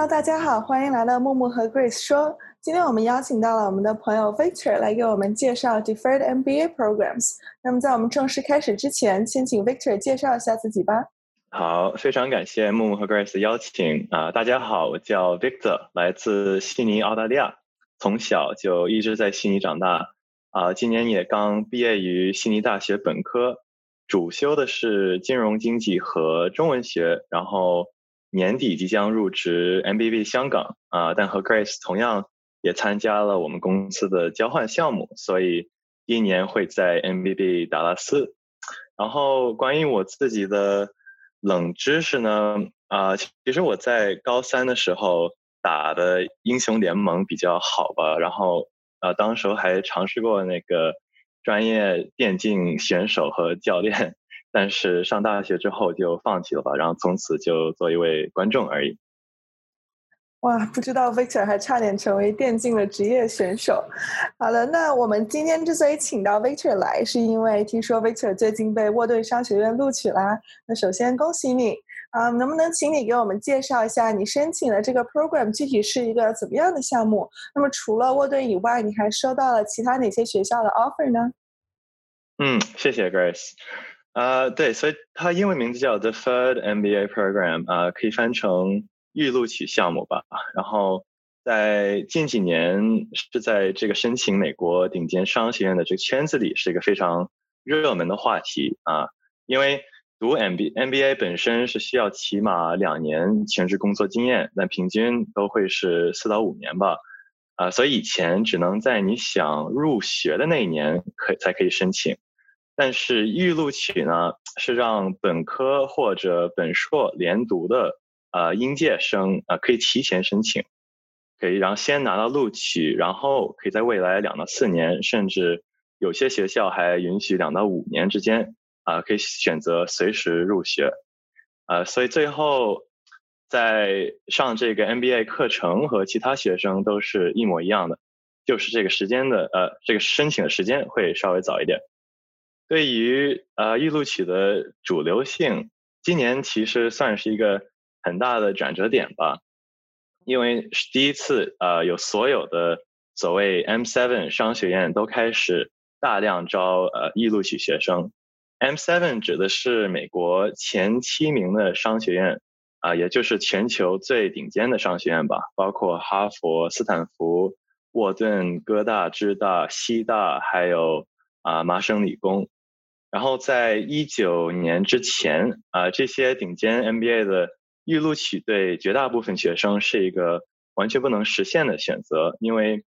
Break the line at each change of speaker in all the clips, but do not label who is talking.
哈喽大家好，欢迎来到木木和 Grace 说。今天我们邀请到了我们的朋友 Victor 来给我们介绍 Deferred MBA programs。那么在我们正式开始之前，先请 Victor 介绍一下自己吧。
好，非常感谢木木和 Grace 的邀请啊！大家好，我叫 Victor，来自悉尼，澳大利亚，从小就一直在悉尼长大啊。今年也刚毕业于悉尼大学本科，主修的是金融经济和中文学，然后年底即将入职 MBB 香港啊。但和 Grace 同样也参加了我们公司的交换项目，所以一年会在 MBB 达拉斯。然后关于我自己的。冷知识呢？啊，其实我在高三的时候打的英雄联盟比较好吧，然后啊，当时还尝试过那个专业电竞选手和教练，但是上大学之后就放弃了吧，然后从此就做一位观众而已。
哇，不知道 Victor 还差点成为电竞的职业选手。好了，那我们今天之所以请到 Victor 来，是因为听说 Victor 最近被沃顿商学院录取啦。那首先恭喜你啊！能不能请你给我们介绍一下你申请的这个 program 具体是一个怎么样的项目？那么除了沃顿以外，你还收到了其他哪些学校的 offer 呢？
嗯，谢谢 Grace。啊，对，所以它英文名字叫 The Third MBA Program，啊，可以翻成。预录取项目吧，然后在近几年是在这个申请美国顶尖商学院的这个圈子里是一个非常热门的话题啊，因为读 M B M B A 本身是需要起码两年全职工作经验，但平均都会是四到五年吧，啊，所以以前只能在你想入学的那一年可才可以申请，但是预录取呢是让本科或者本硕连读的。呃，应届生呃可以提前申请，可以然后先拿到录取，然后可以在未来两到四年，甚至有些学校还允许两到五年之间啊，可以选择随时入学，啊，所以最后在上这个 MBA 课程和其他学生都是一模一样的，就是这个时间的呃这个申请的时间会稍微早一点。对于呃预录取的主流性，今年其实算是一个。很大的转折点吧，因为是第一次，呃，有所有的所谓 M7 商学院都开始大量招呃预录取学生。M7 指的是美国前七名的商学院，啊，也就是全球最顶尖的商学院吧，包括哈佛、斯坦福、沃顿、哥大、芝大、西大，还有啊麻省理工。然后在一九年之前，啊，这些顶尖 MBA 的预录取对绝大部分学生是一个完全不能实现的选择，因为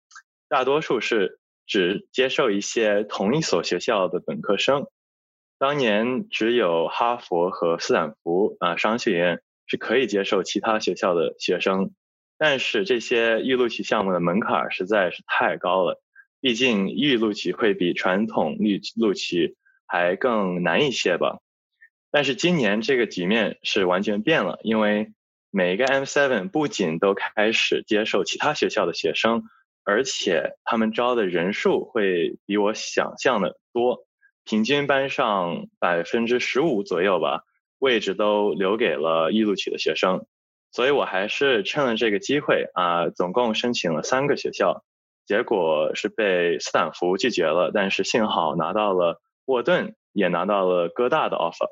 大多数是只接受一些同一所学校的本科生。当年只有哈佛和斯坦福啊商学院是可以接受其他学校的学生，但是这些预录取项目的门槛实在是太高了，毕竟预录取会比传统预录取还更难一些吧。但是今年这个局面是完全变了，因为每一个 M7 不仅都开始接受其他学校的学生，而且他们招的人数会比我想象的多，平均班上百分之十五左右吧，位置都留给了预录取的学生，所以我还是趁了这个机会啊，总共申请了三个学校，结果是被斯坦福拒绝了，但是幸好拿到了沃顿，也拿到了哥大的 offer。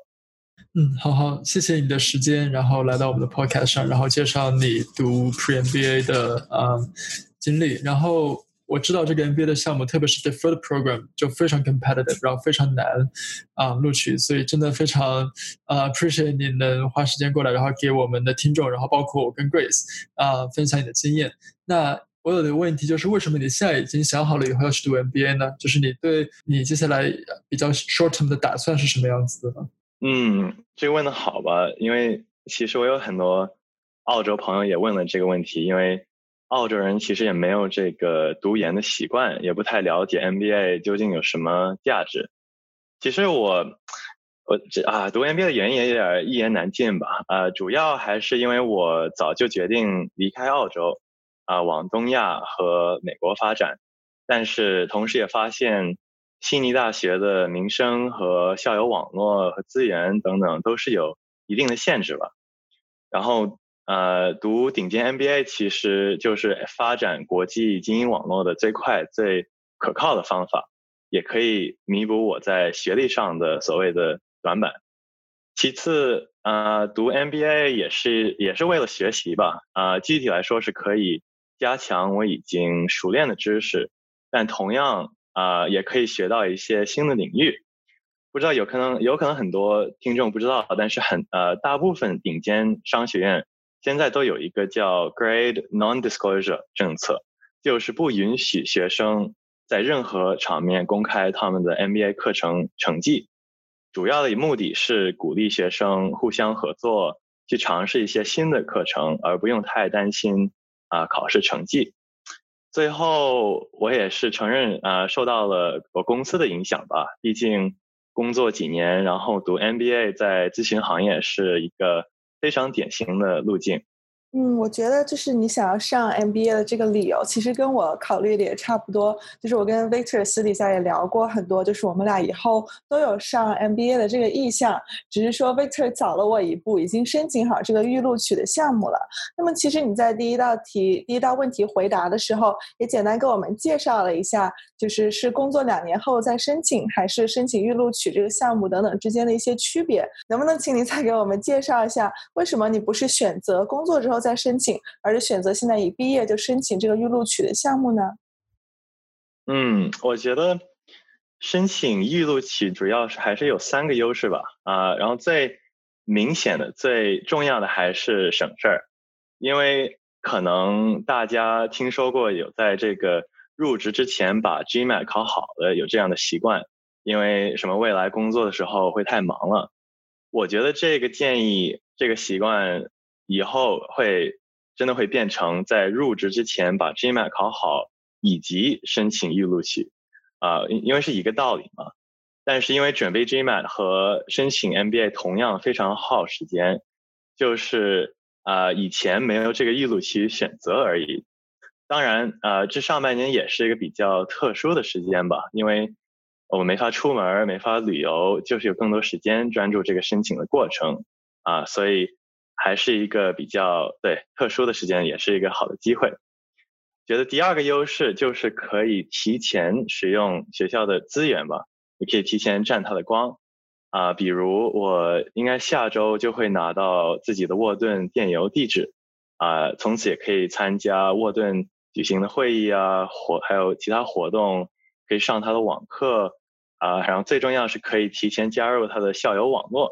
嗯，好好，谢谢你的时间，然后来到我们的 podcast 上，然后介绍你读 pre MBA 的啊经历。然后我知道这个 MBA 的项目，特别是 deferred program 就非常 competitive，然后非常难啊录取，所以真的非常啊 appreciate 你能花时间过来，然后给我们的听众，然后包括我跟 Grace 啊分享你的经验。那我有的问题就是，为什么你现在已经想好了以后要去读 MBA 呢？就是你对你接下来比较 short term 的打算是什么样子的呢？
嗯，这个问的好吧？因为其实我有很多澳洲朋友也问了这个问题，因为澳洲人其实也没有这个读研的习惯，也不太了解 MBA 究竟有什么价值。其实我我这啊读 MBA 的原因也有点一言难尽吧。呃，主要还是因为我早就决定离开澳洲，啊，往东亚和美国发展，但是同时也发现。悉尼大学的名声和校友网络和资源等等都是有一定的限制吧。然后呃，读顶尖 MBA 其实就是发展国际精英网络的最快、最可靠的方法，也可以弥补我在学历上的所谓的短板。其次，呃，读 MBA 也是也是为了学习吧，啊，具体来说是可以加强我已经熟练的知识，但同样啊，也可以学到一些新的领域。不知道有可能有可能很多听众不知道，但是很呃，大部分顶尖商学院。现在都有一个叫 Grade Non-Disclosure 政策，就是不允许学生在任何场面公开他们的 MBA 课程成绩。主要的目的是鼓励学生互相合作，去尝试一些新的课程，而不用太担心啊考试成绩。最后，我也是承认啊，受到了我公司的影响吧。毕竟工作几年，然后读 MBA 在咨询行业是一个。非常典型的路径。
嗯，我觉得就是你想要上 MBA 的这个理由，其实跟我考虑的也差不多。就是我跟 Victor 私底下也聊过很多，就是我们俩以后都有上 MBA 的这个意向，只是说 Victor 早了我一步，已经申请好这个预录取的项目了。那么其实你在第一道题、第一道问题回答的时候，也简单给我们介绍了一下，就是是工作两年后再申请，还是申请预录取这个项目等等之间的一些区别。能不能请你再给我们介绍一下，为什么你不是选择工作之后？在申请，而是选择现在一毕业就申请这个预录取的项目呢？
嗯，我觉得申请预录取主要是还是有三个优势吧。啊，然后最明显的、最重要的还是省事儿，因为可能大家听说过有在这个入职之前把 GMAT 考好的有这样的习惯，因为什么未来工作的时候会太忙了。我觉得这个建议、这个习惯。以后会真的会变成在入职之前把 GMAT 考好，以及申请预录取，啊，因为是一个道理嘛。但是因为准备 GMAT 和申请 MBA 同样非常耗时间，就是啊以前没有这个预录取选择而已。当然，呃，这上半年也是一个比较特殊的时间吧，因为我们没法出门，没法旅游，就是有更多时间专注这个申请的过程，啊，所以。还是一个比较对特殊的时间，也是一个好的机会。觉得第二个优势就是可以提前使用学校的资源吧，你可以提前占它的光啊。比如我应该下周就会拿到自己的沃顿电邮地址啊，从此也可以参加沃顿举行的会议啊，活还有其他活动，可以上他的网课啊，然后最重要是可以提前加入他的校友网络。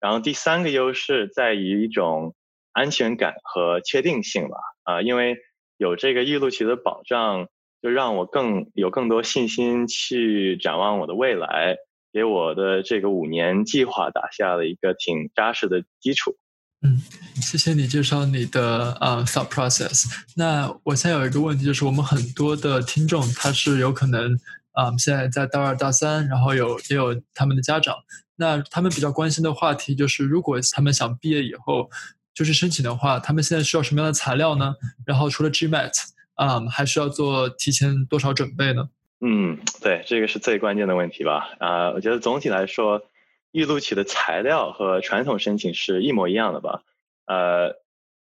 然后第三个优势在于一种安全感和确定性吧，啊，因为有这个预录取的保障，就让我更有更多信心去展望我的未来，给我的这个五年计划打下了一个挺扎实的基础。
嗯，谢谢你介绍你的呃 thought process。那我现在有一个问题，就是我们很多的听众他是有可能啊现在在大二大三，然后有也有他们的家长。那他们比较关心的话题就是，如果他们想毕业以后就是申请的话，他们现在需要什么样的材料呢？然后除了 GMAT，啊，还需要做提前多少准备呢？
嗯，对，这个是最关键的问题吧？啊，我觉得总体来说，预录取的材料和传统申请是一模一样的吧？呃，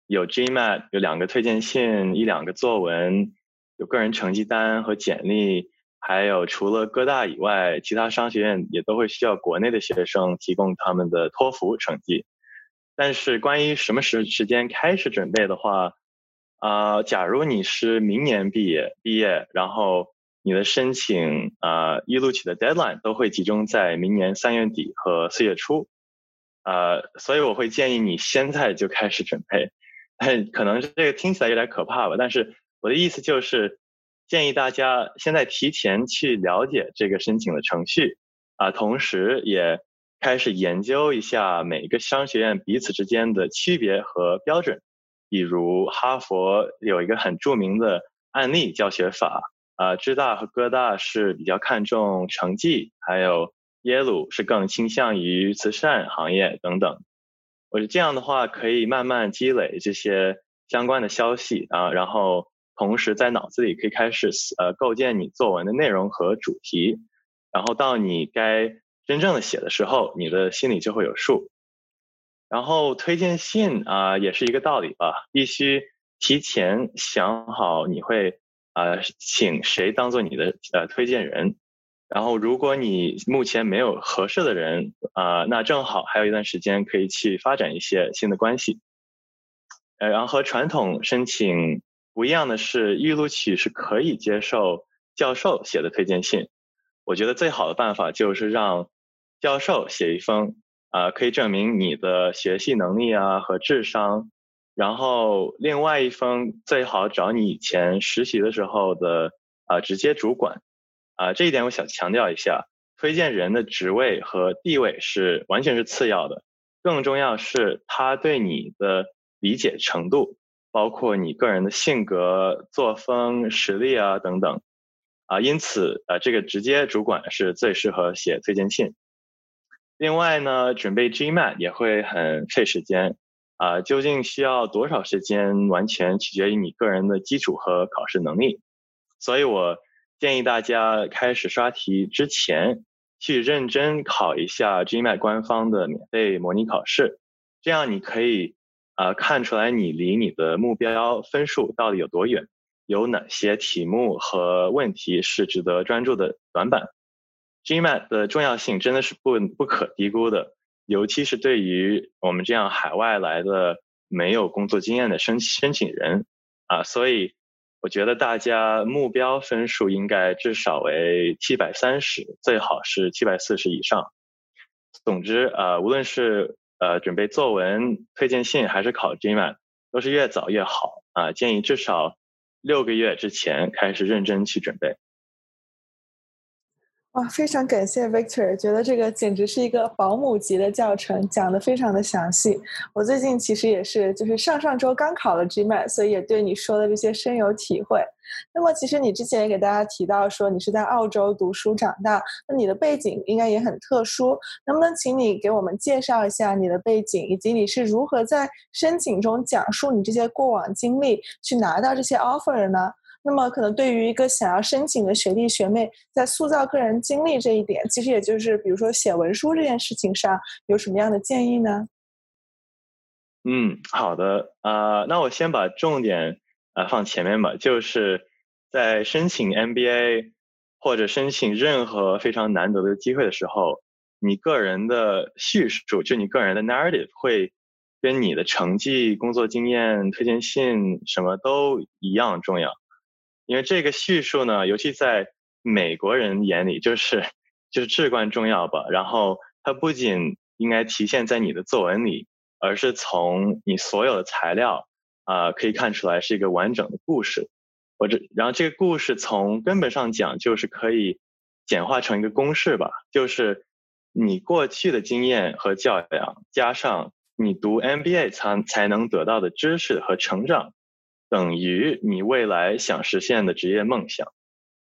有 GMAT，有两个推荐信，一两个作文，有个人成绩单和简历。还有，除了哥大以外，其他商学院也都会需要国内的学生提供他们的托福成绩。但是，关于什么时时间开始准备的话，啊，假如你是明年毕业，毕业，然后你的申请啊预录取的 deadline 都会集中在明年三月底和四月初，呃，所以我会建议你现在就开始准备。可能这个听起来有点可怕吧，但是我的意思就是。建议大家现在提前去了解这个申请的程序，啊，同时也开始研究一下每一个商学院彼此之间的区别和标准。比如哈佛有一个很著名的案例教学法，啊，芝大和哥大是比较看重成绩，还有耶鲁是更倾向于慈善行业等等。我觉得这样的话可以慢慢积累这些相关的消息啊，然后。同时，在脑子里可以开始呃构建你作文的内容和主题，然后到你该真正的写的时候，你的心里就会有数。然后推荐信啊，也是一个道理吧，必须提前想好你会啊请谁当做你的呃推荐人。然后，如果你目前没有合适的人啊，那正好还有一段时间可以去发展一些新的关系。呃，然后和传统申请不一样的是，预录取是可以接受教授写的推荐信。我觉得最好的办法就是让教授写一封啊，可以证明你的学习能力啊和智商。然后另外一封最好找你以前实习的时候的啊直接主管。啊，这一点我想强调一下，推荐人的职位和地位是完全是次要的，更重要是他对你的理解程度，包括你个人的性格、作风、实力啊等等。啊，因此啊，这个直接主管是最适合写推荐信。另外呢，准备 GMAT 也会很费时间。啊，究竟需要多少时间，完全取决于你个人的基础和考试能力。所以我。建议大家开始刷题之前，去认真考一下 GMAT 官方的免费模拟考试，这样你可以啊看出来你离你的目标分数到底有多远，有哪些题目和问题是值得专注的短板。GMAT 的重要性真的是不不可低估的，尤其是对于我们这样海外来的没有工作经验的申申请人啊，所以。我觉得大家目标分数应该至少为七百三十，最好是七百四十以上。总之，呃，无论是呃准备作文、推荐信还是考 GMAT，都是越早越好啊。建议至少六个月之前开始认真去准备。
哇，非常感谢 Victor，觉得这个简直是一个保姆级的教程，讲的非常的详细。我最近其实也是，就是上上周刚考了 GMAT，所以也对你说的这些深有体会。那么，其实你之前也给大家提到说，你是在澳洲读书长大，那你的背景应该也很特殊。能不能请你给我们介绍一下你的背景，以及你是如何在申请中讲述你这些过往经历，去拿到这些 offer 的呢？那么，可能对于一个想要申请的学弟学妹，在塑造个人经历这一点，其实也就是比如说写文书这件事情上，有什么样的建议呢？
嗯，好的，啊，那我先把重点啊放前面吧，就是在申请 MBA 或者申请任何非常难得的机会的时候，你个人的叙述，就你个人的 narrative 会跟你的成绩、工作经验、推荐信什么都一样重要。因为这个叙述呢，尤其在美国人眼里，就是就是至关重要吧。然后它不仅应该体现在你的作文里，而是从你所有的材料啊可以看出来是一个完整的故事。或者，然后这个故事从根本上讲，就是可以简化成一个公式吧，就是你过去的经验和教养，加上你读 MBA 才才能得到的知识和成长。等于你未来想实现的职业梦想，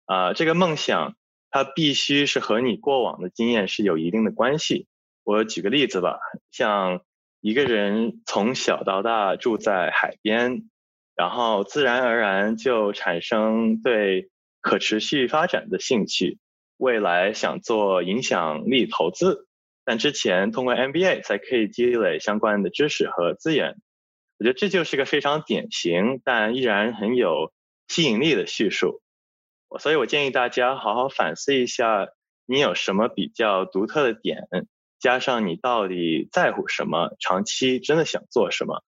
啊，这个梦想它必须是和你过往的经验是有一定的关系。我举个例子吧，像一个人从小到大住在海边，然后自然而然就产生对可持续发展的兴趣，未来想做影响力投资，但之前通过 MBA 才可以积累相关的知识和资源。我觉得这就是个非常典型但依然很有吸引力的叙述，所以我建议大家好好反思一下，你有什么比较独特的点，加上你到底在乎什么，长期真的想做什么。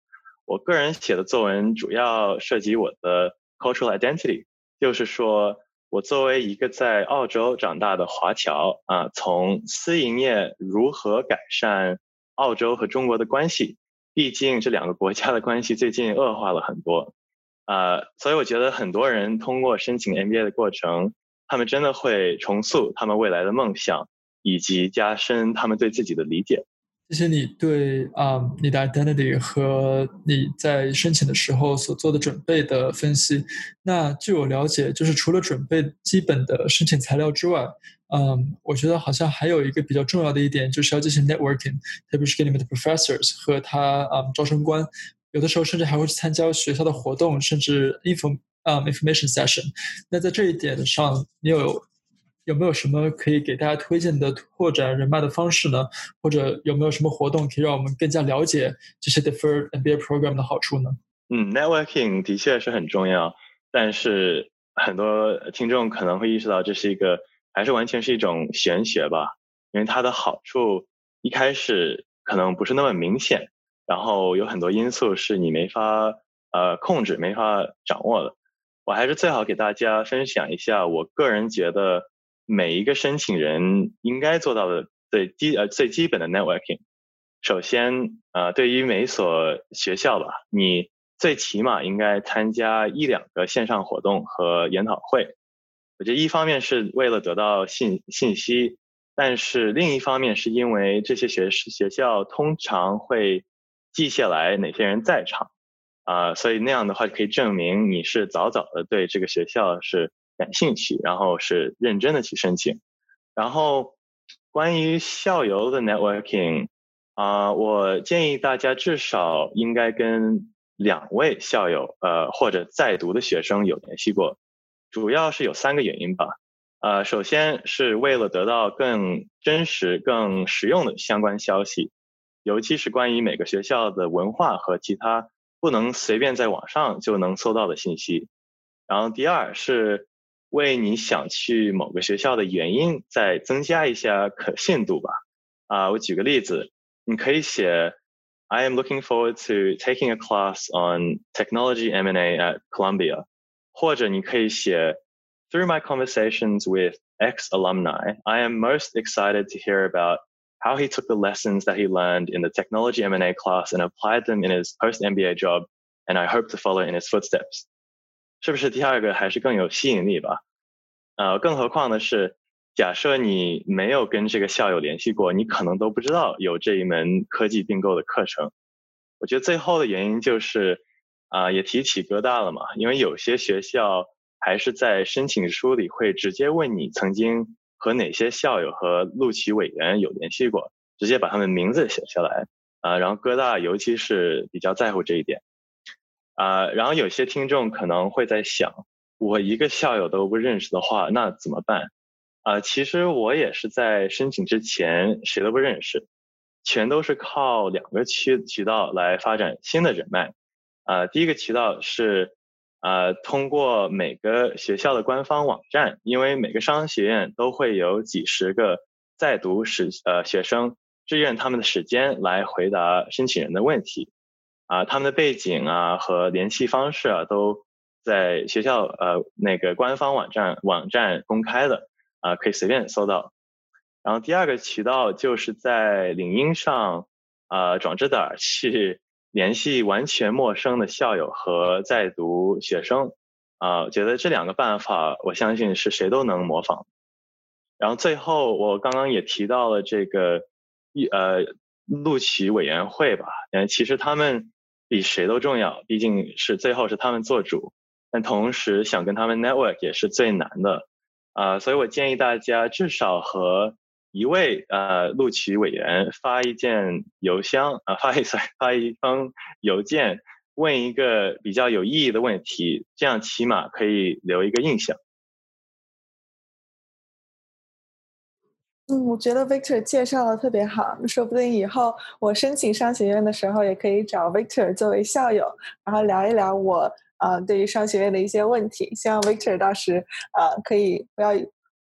我个人写的作文主要涉及我的 cultural identity，就是说我作为一个在澳洲长大的华侨啊，从私营业如何改善澳洲和中国的关系。毕竟这两个国家的关系最近恶化了很多，啊，所以我觉得很多人通过申请 MBA 的过程，他们真的会重塑他们未来的梦想，以及加深他们对自己的理解。
谢谢你对啊你的 identity 和你在申请的时候所做的准备的分析。那据我了解，就是除了准备基本的申请材料之外，嗯，我觉得好像还有一个比较重要的一点，就是要进行 networking，特别是给你们的 professors 和他啊招生官，有的时候甚至还会去参加学校的活动，甚至 inform 啊 information session。那在这一点上，你有有没有什么可以给大家推荐的拓展人脉的方式呢？或者有没有什么活动可以让我们更加了解这些 deferred MBA program 的好处呢？
嗯，networking 的确是很重要，但是很多听众可能会意识到这是一个还是完全是一种玄学吧，因为它的好处一开始可能不是那么明显，然后有很多因素是你没法呃控制、没法掌握的。我还是最好给大家分享一下，我个人觉得每一个申请人应该做到的最基呃最基本的 networking。首先，呃，对于每所学校吧，你最起码应该参加一两个线上活动和研讨会。我觉得一方面是为了得到信信息，但是另一方面是因为这些学学校通常会记下来哪些人在场。啊，所以那样的话可以证明你是早早的对这个学校是感兴趣，然后是认真的去申请。然后关于校友的 networking，啊，我建议大家至少应该跟两位校友，呃，或者在读的学生有联系过。主要是有三个原因吧。呃，首先是为了得到更真实、更实用的相关消息，尤其是关于每个学校的文化和其他。不能随便在网上就能搜到的信息，然后第二是为你想去某个学校的原因再增加一下可信度吧。啊，我举个例子，你可以写 I am looking forward to taking a class on technology M&A at Columbia，或者你可以写 Through my conversations with ex alumni, I am most excited to hear about how he took the lessons that he learned in the technology M&A class and applied them in his post-MBA job, and I hope to follow in his footsteps。是不是第二个还是更有吸引力吧？呃，更何况的是，假设你没有跟这个校友联系过，你可能都不知道有这一门科技并购的课程。我觉得最后的原因就是， 啊、也提起哥大了嘛，因为有些学校还是在申请书里会直接问你曾经和哪些校友和录取委员有联系过，直接把他们名字写下来啊。然后哥大尤其是比较在乎这一点啊。然后有些听众可能会在想，我一个校友都不认识的话，那怎么办啊？其实我也是在申请之前谁都不认识，全都是靠两个渠渠道来发展新的人脉啊。第一个渠道是。呃，通过每个学校的官方网站，因为每个商学院都会有几十个在读时呃学生志愿他们的时间来回答申请人的问题，啊，他们的背景啊和联系方式啊都在学校呃那个官方网站网站公开的啊，可以随便搜到。然后第二个渠道就是在领英上啊转着点 去。联系完全陌生的校友和在读学生，啊，觉得这两个办法，我相信是谁都能模仿。然后最后，我刚刚也提到了这个一呃录取委员会吧，嗯，其实他们比谁都重要，毕竟是最后是他们做主，但同时想跟他们 network 也是最难的，啊，所以我建议大家至少和。一位呃录取委员发一件邮箱啊，发一 发一封邮件，问一个比较有意义的问题，这样起码可以留一个印象。
嗯，我觉得 Victor 介绍的特别好，说不定以后我申请商学院的时候，也可以找 Victor 作为校友，然后聊一聊我啊对于商学院的一些问题。希望 Victor 到时呃可以不要。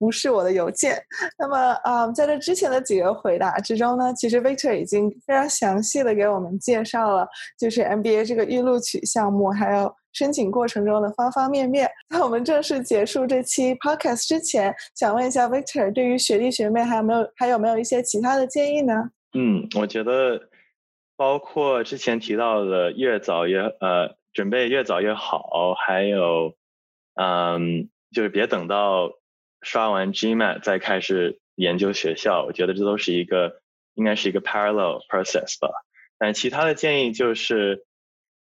无视我的邮件。那么，啊，在这之前的几个回答之中呢，其实 Victor 已经非常详细的给我们介绍了，就是 MBA 这个预录取项目，还有申请过程中的方方面面。在我们正式结束这期 Podcast 之前，想问一下 Victor，对于学弟学妹还有没有还有没有一些其他的建议呢？
嗯，我觉得包括之前提到的越早越呃准备越早越好，还有嗯，就是别等到。刷完 GMAT 再开始研究学校，我觉得这都是一个应该是一个 parallel process 吧。但其他的建议就是，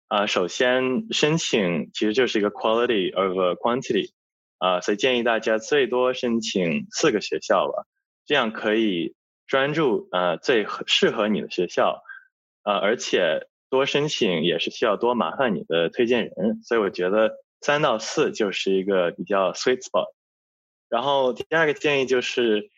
啊，首先申请其实就是一个 quality over quantity，啊，所以建议大家最多申请四个学校吧，这样可以专注呃最适合你的学校，啊，而且多申请也是需要多麻烦你的推荐人，所以我觉得三到四就是一个比较 sweet spot。然后第二个建议就是，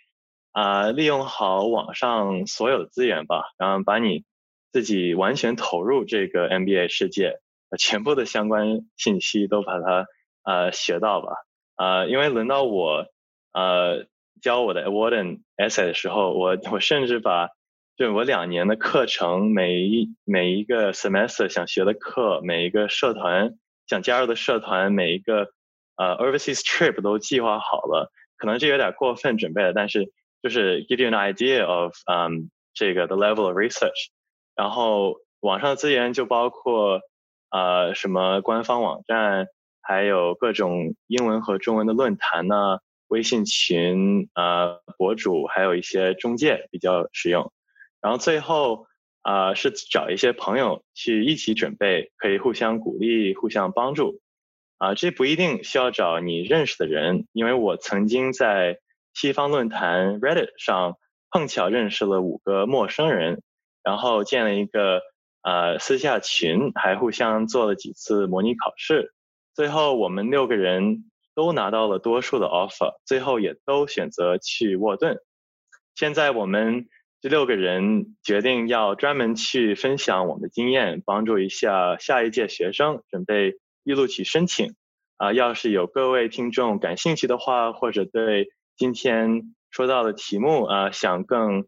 啊，利用好网上所有的资源吧，然后把你自己完全投入这个 MBA 世界，全部的相关信息都把它呃学到吧。啊，因为轮到我呃教我的 Award Essay 的时候，我我甚至把就我两年的课程，每一每一个 semester 想学的课，每一个社团想加入的社团，每一个呃 overseas trip 都计划好了。可能这有点过分准备了，但是就是 give you an idea of um 这个 the level of research。然后网上资源就包括呃什么官方网站。还有各种英文和中文的论坛呢，微信群呃博主，还有一些中介比较实用。然后最后啊是找一些朋友去一起准备，可以互相鼓励、互相帮助。啊，这不一定需要找你认识的人，因为我曾经在西方论坛 Reddit 上碰巧认识了五个陌生人，然后建了一个呃私下群，还互相做了几次模拟考试。最后，我们六个人都拿到了多数的 offer，最后也都选择去沃顿。现在我们这六个人决定要专门去分享我们的经验，帮助一下下一届学生准备预录取申请。啊，要是有各位听众感兴趣的话，或者对今天说到的题目啊想更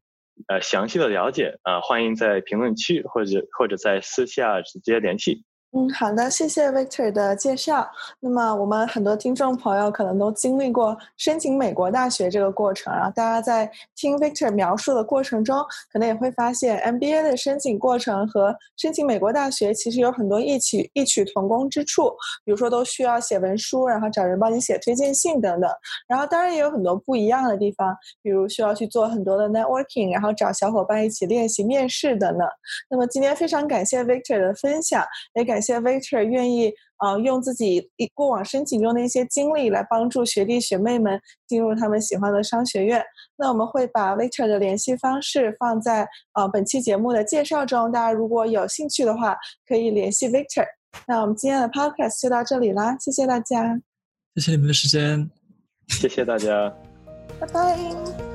呃详细的了解啊，欢迎在评论区或者或者在私下直接联系。
嗯，好的，谢谢 Victor 的介绍。那么，我们很多听众朋友可能都经历过申请美国大学这个过程，然后大家在听 Victor 描述的过程中，可能也会发现 MBA 的申请过程和申请美国大学其实有很多异曲异曲同工之处。比如说，都需要写文书，然后找人帮你写推荐信等等。然后，当然也有很多不一样的地方，比如需要去做很多的 networking，然后找小伙伴一起练习面试等等。那么，今天非常感谢 Victor 的分享，也感谢。Victor 愿意呃用自己过往申请中的一些经历来帮助学弟学妹们进入他们喜欢的商学院。那我们会把 Victor 的联系方式放在呃本期节目的介绍中，大家如果有兴趣的话可以联系 Victor。那我们今天的 Podcast 就到这里啦，谢谢大家，
谢谢你们的时间，
谢谢大家，
拜拜。